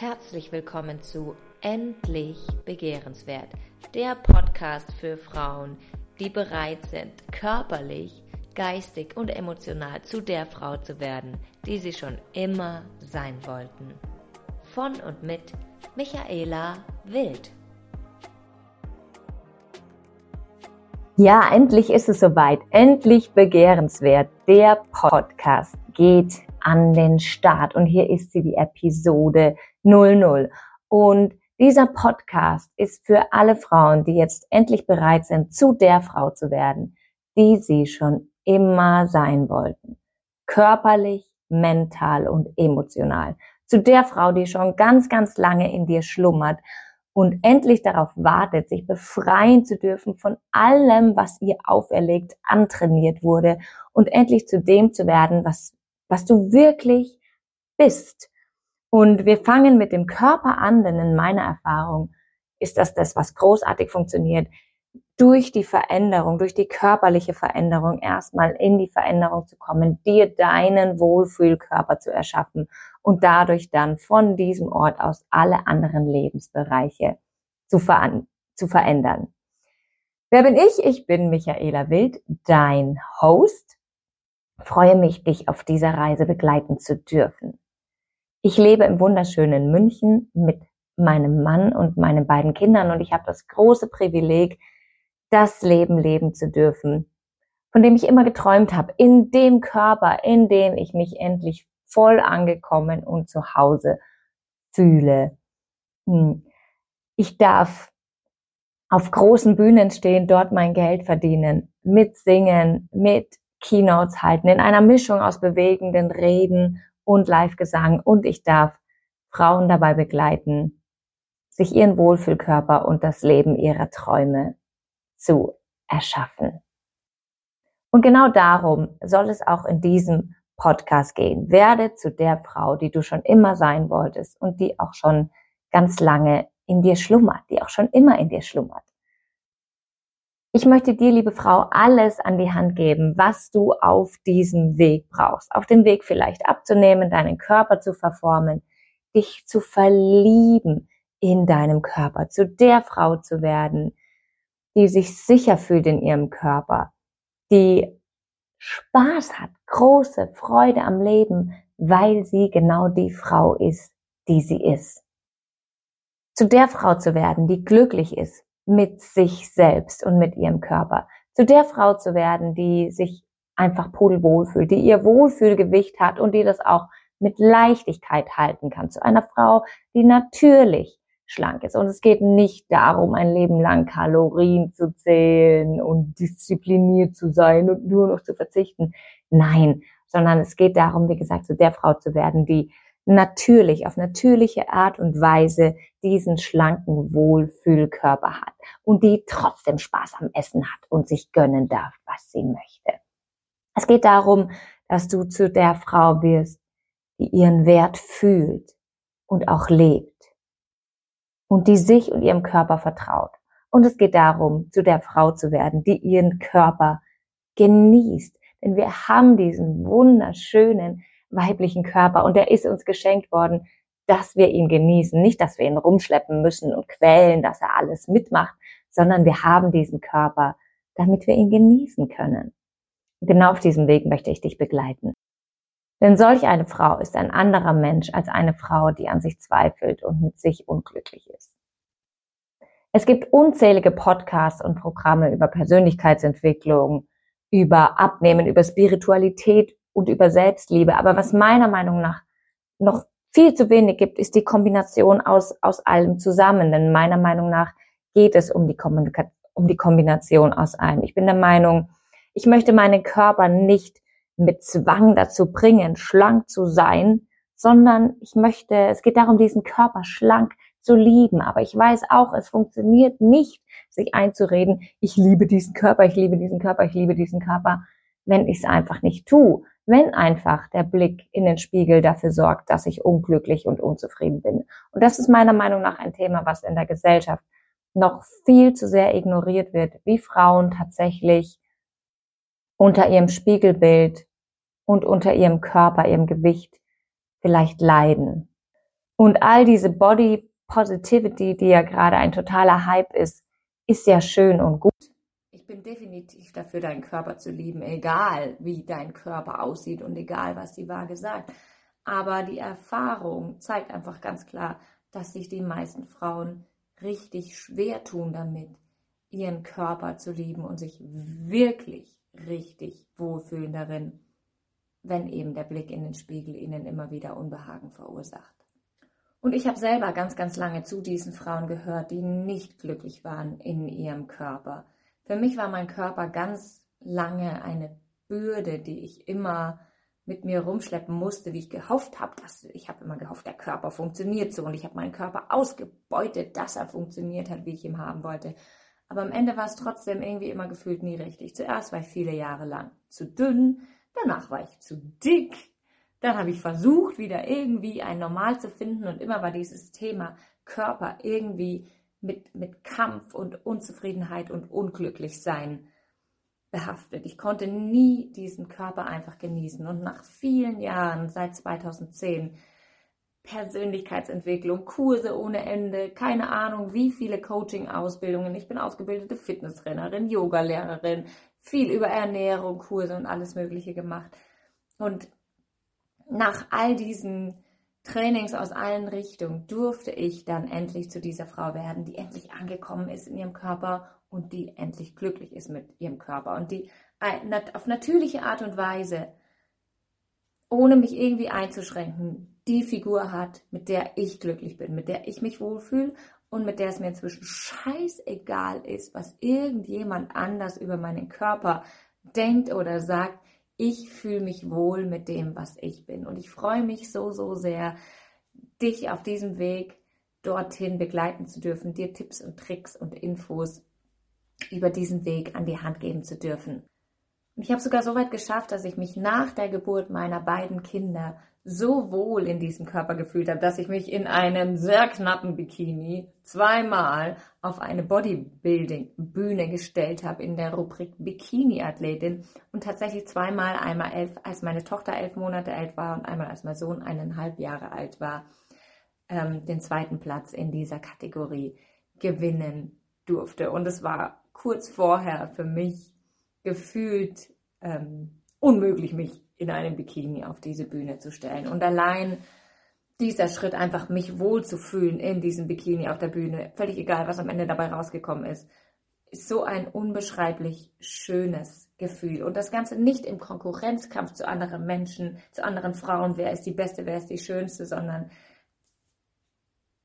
Herzlich willkommen zu Endlich Begehrenswert, der Podcast für Frauen, die bereit sind, körperlich, geistig und emotional zu der Frau zu werden, die sie schon immer sein wollten. Von und mit Michaela Wild. Ja, endlich ist es soweit. Endlich begehrenswert. Der Podcast geht an den Start. Und hier ist sie, die Episode 00. Und dieser Podcast ist für alle Frauen, die jetzt endlich bereit sind, zu der Frau zu werden, die sie schon immer sein wollten. Körperlich, mental und emotional. Zu der Frau, die schon ganz, ganz lange in dir schlummert und endlich darauf wartet, sich befreien zu dürfen von allem, was ihr auferlegt, antrainiert wurde und endlich zu dem zu werden, was, was du wirklich bist. Und wir fangen mit dem Körper an, denn in meiner Erfahrung ist das das, was großartig funktioniert, durch die Veränderung, durch die körperliche Veränderung erstmal in die Veränderung zu kommen, dir deinen Wohlfühlkörper zu erschaffen und dadurch dann von diesem Ort aus alle anderen Lebensbereiche zu, ver zu verändern. Wer bin ich? Ich bin Michaela Wild, dein Host. Freue mich, dich auf dieser Reise begleiten zu dürfen. Ich lebe im wunderschönen München mit meinem Mann und meinen beiden Kindern und ich habe das große Privileg, das Leben leben zu dürfen, von dem ich immer geträumt habe, in dem Körper, in dem ich mich endlich voll angekommen und zu Hause fühle. Hm. Ich darf auf großen Bühnen stehen, dort mein Geld verdienen, mitsingen, mit Keynotes halten, in einer Mischung aus bewegenden Reden und Live-Gesang und ich darf Frauen dabei begleiten, sich ihren Wohlfühlkörper und das Leben ihrer Träume zu erschaffen. Und genau darum soll es auch in diesem Podcast gehen. Werde zu der Frau, die du schon immer sein wolltest und die auch schon ganz lange in dir schlummert, die auch schon immer in dir schlummert. Ich möchte dir, liebe Frau, alles an die Hand geben, was du auf diesem Weg brauchst. Auf dem Weg vielleicht abzunehmen, deinen Körper zu verformen, dich zu verlieben in deinem Körper, zu der Frau zu werden, die sich sicher fühlt in ihrem Körper, die Spaß hat, große Freude am Leben, weil sie genau die Frau ist, die sie ist. Zu der Frau zu werden, die glücklich ist mit sich selbst und mit ihrem Körper. Zu der Frau zu werden, die sich einfach pudelwohl fühlt, die ihr Wohlfühlgewicht hat und die das auch mit Leichtigkeit halten kann. Zu einer Frau, die natürlich schlank ist. Und es geht nicht darum, ein Leben lang Kalorien zu zählen und diszipliniert zu sein und nur noch zu verzichten. Nein, sondern es geht darum, wie gesagt, zu der Frau zu werden, die natürlich, auf natürliche Art und Weise diesen schlanken Wohlfühlkörper hat und die trotzdem Spaß am Essen hat und sich gönnen darf, was sie möchte. Es geht darum, dass du zu der Frau wirst, die ihren Wert fühlt und auch lebt und die sich und ihrem Körper vertraut. Und es geht darum, zu der Frau zu werden, die ihren Körper genießt. Denn wir haben diesen wunderschönen weiblichen Körper und der ist uns geschenkt worden, dass wir ihn genießen. Nicht, dass wir ihn rumschleppen müssen und quälen, dass er alles mitmacht, sondern wir haben diesen Körper, damit wir ihn genießen können. Und genau auf diesem Weg möchte ich dich begleiten. Denn solch eine Frau ist ein anderer Mensch als eine Frau, die an sich zweifelt und mit sich unglücklich ist. Es gibt unzählige Podcasts und Programme über Persönlichkeitsentwicklung, über Abnehmen, über Spiritualität und über Selbstliebe. Aber was meiner Meinung nach noch viel zu wenig gibt, ist die Kombination aus, aus allem zusammen. Denn meiner Meinung nach geht es um die, um die Kombination aus allem. Ich bin der Meinung, ich möchte meinen Körper nicht mit Zwang dazu bringen, schlank zu sein, sondern ich möchte, es geht darum, diesen Körper schlank zu lieben. Aber ich weiß auch, es funktioniert nicht, sich einzureden, ich liebe diesen Körper, ich liebe diesen Körper, ich liebe diesen Körper, wenn ich es einfach nicht tue. Wenn einfach der Blick in den Spiegel dafür sorgt, dass ich unglücklich und unzufrieden bin. Und das ist meiner Meinung nach ein Thema, was in der Gesellschaft noch viel zu sehr ignoriert wird, wie Frauen tatsächlich unter ihrem Spiegelbild und unter ihrem Körper, ihrem Gewicht vielleicht leiden. Und all diese Body Positivity, die ja gerade ein totaler Hype ist, ist ja schön und gut. Ich bin definitiv dafür, deinen Körper zu lieben, egal wie dein Körper aussieht und egal, was die Waage sagt. Aber die Erfahrung zeigt einfach ganz klar, dass sich die meisten Frauen richtig schwer tun damit, ihren Körper zu lieben und sich wirklich richtig wohlfühlen darin, wenn eben der Blick in den Spiegel ihnen immer wieder Unbehagen verursacht. Und ich habe selber ganz, ganz lange zu diesen Frauen gehört, die nicht glücklich waren in ihrem Körper. Für mich war mein Körper ganz lange eine Bürde, die ich immer mit mir rumschleppen musste, wie ich gehofft habe, dass ich habe immer gehofft, der Körper funktioniert so und ich habe meinen Körper ausgebeutet, dass er funktioniert hat, wie ich ihn haben wollte. Aber am Ende war es trotzdem irgendwie immer gefühlt nie richtig. Zuerst war ich viele Jahre lang zu dünn, danach war ich zu dick, dann habe ich versucht, wieder irgendwie ein Normal zu finden und immer war dieses Thema Körper irgendwie mit, mit Kampf und Unzufriedenheit und Unglücklichsein behaftet. Ich konnte nie diesen Körper einfach genießen. Und nach vielen Jahren, seit 2010, Persönlichkeitsentwicklung, Kurse ohne Ende, keine Ahnung, wie viele Coaching-Ausbildungen. Ich bin ausgebildete Fitnesstrainerin, Yogalehrerin, viel über Ernährung, Kurse und alles Mögliche gemacht. Und nach all diesen Trainings aus allen Richtungen durfte ich dann endlich zu dieser Frau werden, die endlich angekommen ist in ihrem Körper und die endlich glücklich ist mit ihrem Körper und die auf natürliche Art und Weise, ohne mich irgendwie einzuschränken, die Figur hat, mit der ich glücklich bin, mit der ich mich wohlfühle und mit der es mir inzwischen scheißegal ist, was irgendjemand anders über meinen Körper denkt oder sagt. Ich fühle mich wohl mit dem, was ich bin. Und ich freue mich so, so sehr, dich auf diesem Weg dorthin begleiten zu dürfen, dir Tipps und Tricks und Infos über diesen Weg an die Hand geben zu dürfen. Ich habe sogar so weit geschafft, dass ich mich nach der Geburt meiner beiden Kinder so wohl in diesem Körper gefühlt habe, dass ich mich in einem sehr knappen Bikini zweimal auf eine Bodybuilding-Bühne gestellt habe in der Rubrik Bikini-Athletin und tatsächlich zweimal, einmal elf, als meine Tochter elf Monate alt war und einmal als mein Sohn eineinhalb Jahre alt war, ähm, den zweiten Platz in dieser Kategorie gewinnen durfte. Und es war kurz vorher für mich gefühlt ähm, unmöglich, mich in einem Bikini auf diese Bühne zu stellen. Und allein dieser Schritt, einfach mich wohlzufühlen in diesem Bikini auf der Bühne, völlig egal, was am Ende dabei rausgekommen ist, ist so ein unbeschreiblich schönes Gefühl. Und das Ganze nicht im Konkurrenzkampf zu anderen Menschen, zu anderen Frauen, wer ist die Beste, wer ist die Schönste, sondern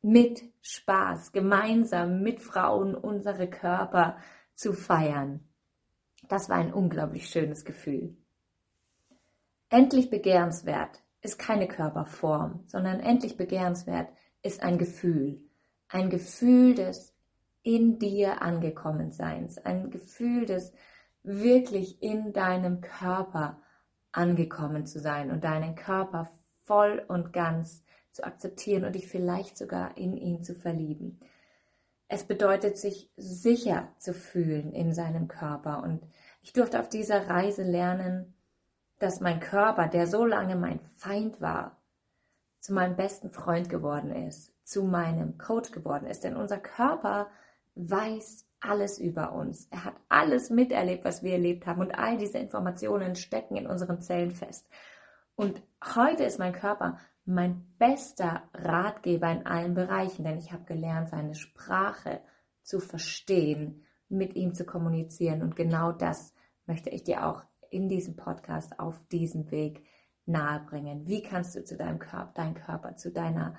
mit Spaß, gemeinsam mit Frauen unsere Körper zu feiern. Das war ein unglaublich schönes Gefühl. Endlich begehrenswert ist keine Körperform, sondern endlich begehrenswert ist ein Gefühl. Ein Gefühl des in dir angekommen Seins. Ein Gefühl des wirklich in deinem Körper angekommen zu sein und deinen Körper voll und ganz zu akzeptieren und dich vielleicht sogar in ihn zu verlieben. Es bedeutet, sich sicher zu fühlen in seinem Körper. Und ich durfte auf dieser Reise lernen, dass mein Körper, der so lange mein Feind war, zu meinem besten Freund geworden ist, zu meinem Coach geworden ist. Denn unser Körper weiß alles über uns. Er hat alles miterlebt, was wir erlebt haben. Und all diese Informationen stecken in unseren Zellen fest. Und heute ist mein Körper mein bester Ratgeber in allen Bereichen, denn ich habe gelernt, seine Sprache zu verstehen, mit ihm zu kommunizieren. Und genau das möchte ich dir auch in diesem Podcast auf diesem Weg nahebringen. Wie kannst du zu deinem Körper, deinen Körper zu deiner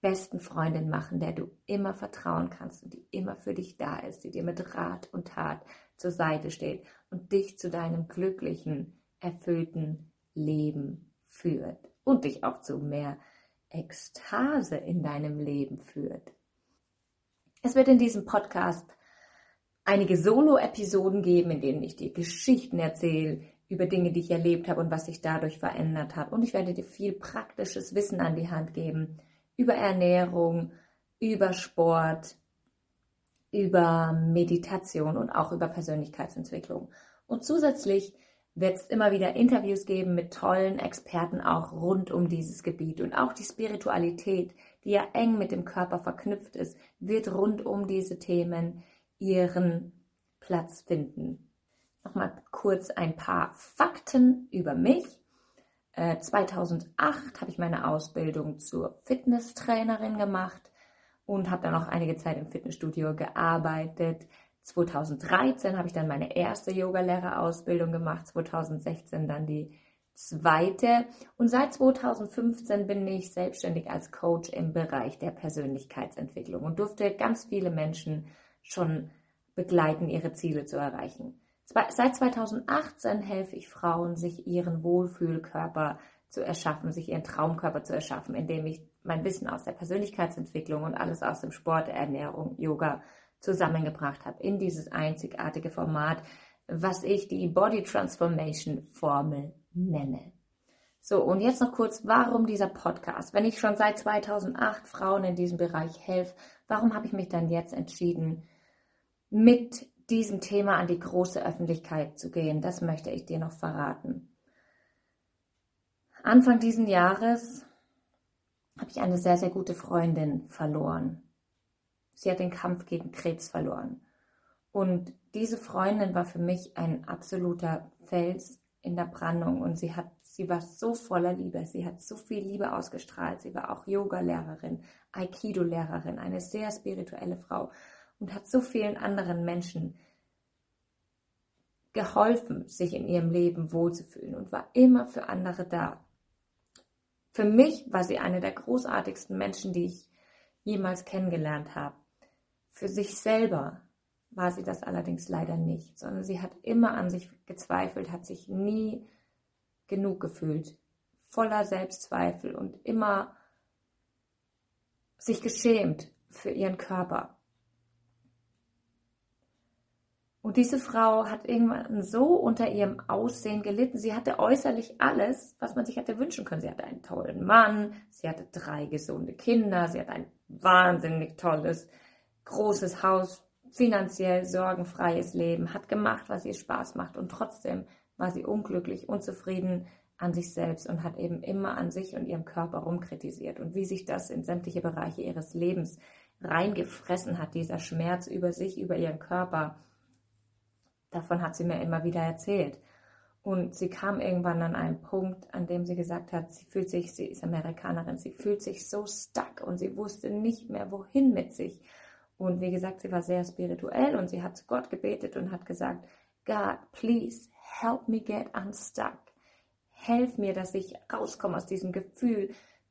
besten Freundin machen, der du immer vertrauen kannst und die immer für dich da ist, die dir mit Rat und Tat zur Seite steht und dich zu deinem glücklichen, erfüllten Leben führt und dich auch zu mehr Ekstase in deinem Leben führt. Es wird in diesem Podcast einige Solo-Episoden geben, in denen ich dir Geschichten erzähle über Dinge, die ich erlebt habe und was sich dadurch verändert hat. Und ich werde dir viel praktisches Wissen an die Hand geben über Ernährung, über Sport, über Meditation und auch über Persönlichkeitsentwicklung. Und zusätzlich wird es immer wieder Interviews geben mit tollen Experten auch rund um dieses Gebiet und auch die Spiritualität, die ja eng mit dem Körper verknüpft ist, wird rund um diese Themen ihren Platz finden. Nochmal kurz ein paar Fakten über mich. 2008 äh, habe ich meine Ausbildung zur Fitnesstrainerin gemacht und habe dann auch einige Zeit im Fitnessstudio gearbeitet. 2013 habe ich dann meine erste Yogalehrerausbildung gemacht, 2016 dann die zweite und seit 2015 bin ich selbstständig als Coach im Bereich der Persönlichkeitsentwicklung und durfte ganz viele Menschen schon begleiten, ihre Ziele zu erreichen. Seit 2018 helfe ich Frauen, sich ihren Wohlfühlkörper zu erschaffen, sich ihren Traumkörper zu erschaffen, indem ich mein Wissen aus der Persönlichkeitsentwicklung und alles aus dem Sport, Ernährung, Yoga zusammengebracht habe in dieses einzigartige Format, was ich die Body Transformation Formel nenne. So, und jetzt noch kurz, warum dieser Podcast? Wenn ich schon seit 2008 Frauen in diesem Bereich helfe, warum habe ich mich dann jetzt entschieden, mit diesem Thema an die große Öffentlichkeit zu gehen. Das möchte ich dir noch verraten. Anfang diesen Jahres habe ich eine sehr, sehr gute Freundin verloren. Sie hat den Kampf gegen Krebs verloren. Und diese Freundin war für mich ein absoluter Fels in der Brandung und sie hat, sie war so voller Liebe, sie hat so viel Liebe ausgestrahlt. Sie war auch Yoga-Lehrerin, Aikido-Lehrerin, eine sehr spirituelle Frau und hat so vielen anderen Menschen geholfen, sich in ihrem Leben wohlzufühlen und war immer für andere da. Für mich war sie eine der großartigsten Menschen, die ich jemals kennengelernt habe. Für sich selber war sie das allerdings leider nicht, sondern sie hat immer an sich gezweifelt, hat sich nie genug gefühlt, voller Selbstzweifel und immer sich geschämt für ihren Körper. Und diese Frau hat irgendwann so unter ihrem Aussehen gelitten. Sie hatte äußerlich alles, was man sich hätte wünschen können. Sie hatte einen tollen Mann, sie hatte drei gesunde Kinder, sie hatte ein wahnsinnig tolles, großes Haus, finanziell sorgenfreies Leben, hat gemacht, was ihr Spaß macht und trotzdem war sie unglücklich, unzufrieden an sich selbst und hat eben immer an sich und ihrem Körper rumkritisiert und wie sich das in sämtliche Bereiche ihres Lebens reingefressen hat, dieser Schmerz über sich, über ihren Körper Davon hat sie mir immer wieder erzählt. Und sie kam irgendwann an einen Punkt, an dem sie gesagt hat, sie fühlt sich, sie ist Amerikanerin, sie fühlt sich so stuck und sie wusste nicht mehr, wohin mit sich. Und wie gesagt, sie war sehr spirituell und sie hat zu Gott gebetet und hat gesagt, God, please help me get unstuck. Helf mir, dass ich rauskomme aus diesem Gefühl,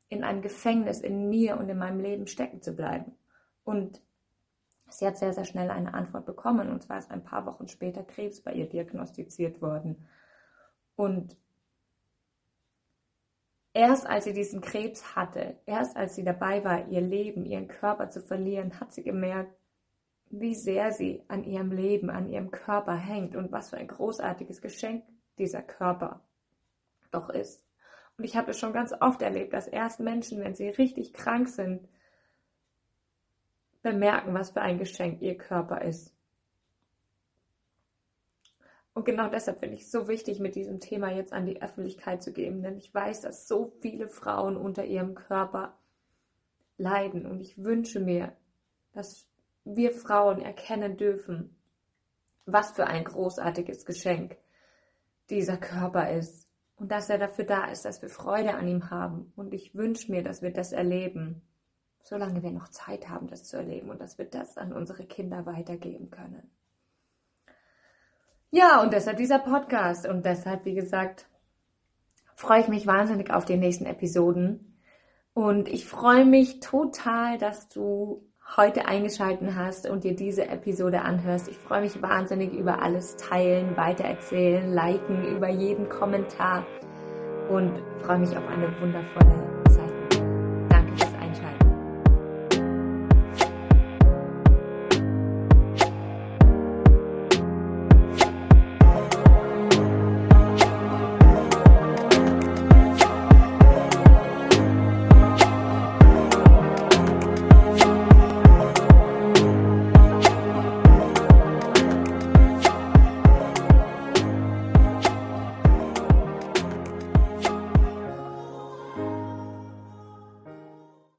in einem Gefängnis in mir und in meinem Leben stecken zu bleiben. Und Sie hat sehr, sehr schnell eine Antwort bekommen und zwar ist ein paar Wochen später Krebs bei ihr diagnostiziert worden. Und erst als sie diesen Krebs hatte, erst als sie dabei war, ihr Leben, ihren Körper zu verlieren, hat sie gemerkt, wie sehr sie an ihrem Leben, an ihrem Körper hängt und was für ein großartiges Geschenk dieser Körper doch ist. Und ich habe es schon ganz oft erlebt, dass erst Menschen, wenn sie richtig krank sind, bemerken, was für ein Geschenk ihr Körper ist. Und genau deshalb finde ich es so wichtig, mit diesem Thema jetzt an die Öffentlichkeit zu geben, denn ich weiß, dass so viele Frauen unter ihrem Körper leiden. Und ich wünsche mir, dass wir Frauen erkennen dürfen, was für ein großartiges Geschenk dieser Körper ist. Und dass er dafür da ist, dass wir Freude an ihm haben. Und ich wünsche mir, dass wir das erleben solange wir noch Zeit haben, das zu erleben und dass wir das an unsere Kinder weitergeben können. Ja, und deshalb dieser Podcast und deshalb, wie gesagt, freue ich mich wahnsinnig auf die nächsten Episoden und ich freue mich total, dass du heute eingeschalten hast und dir diese Episode anhörst. Ich freue mich wahnsinnig über alles teilen, weitererzählen, liken, über jeden Kommentar und freue mich auf eine wundervolle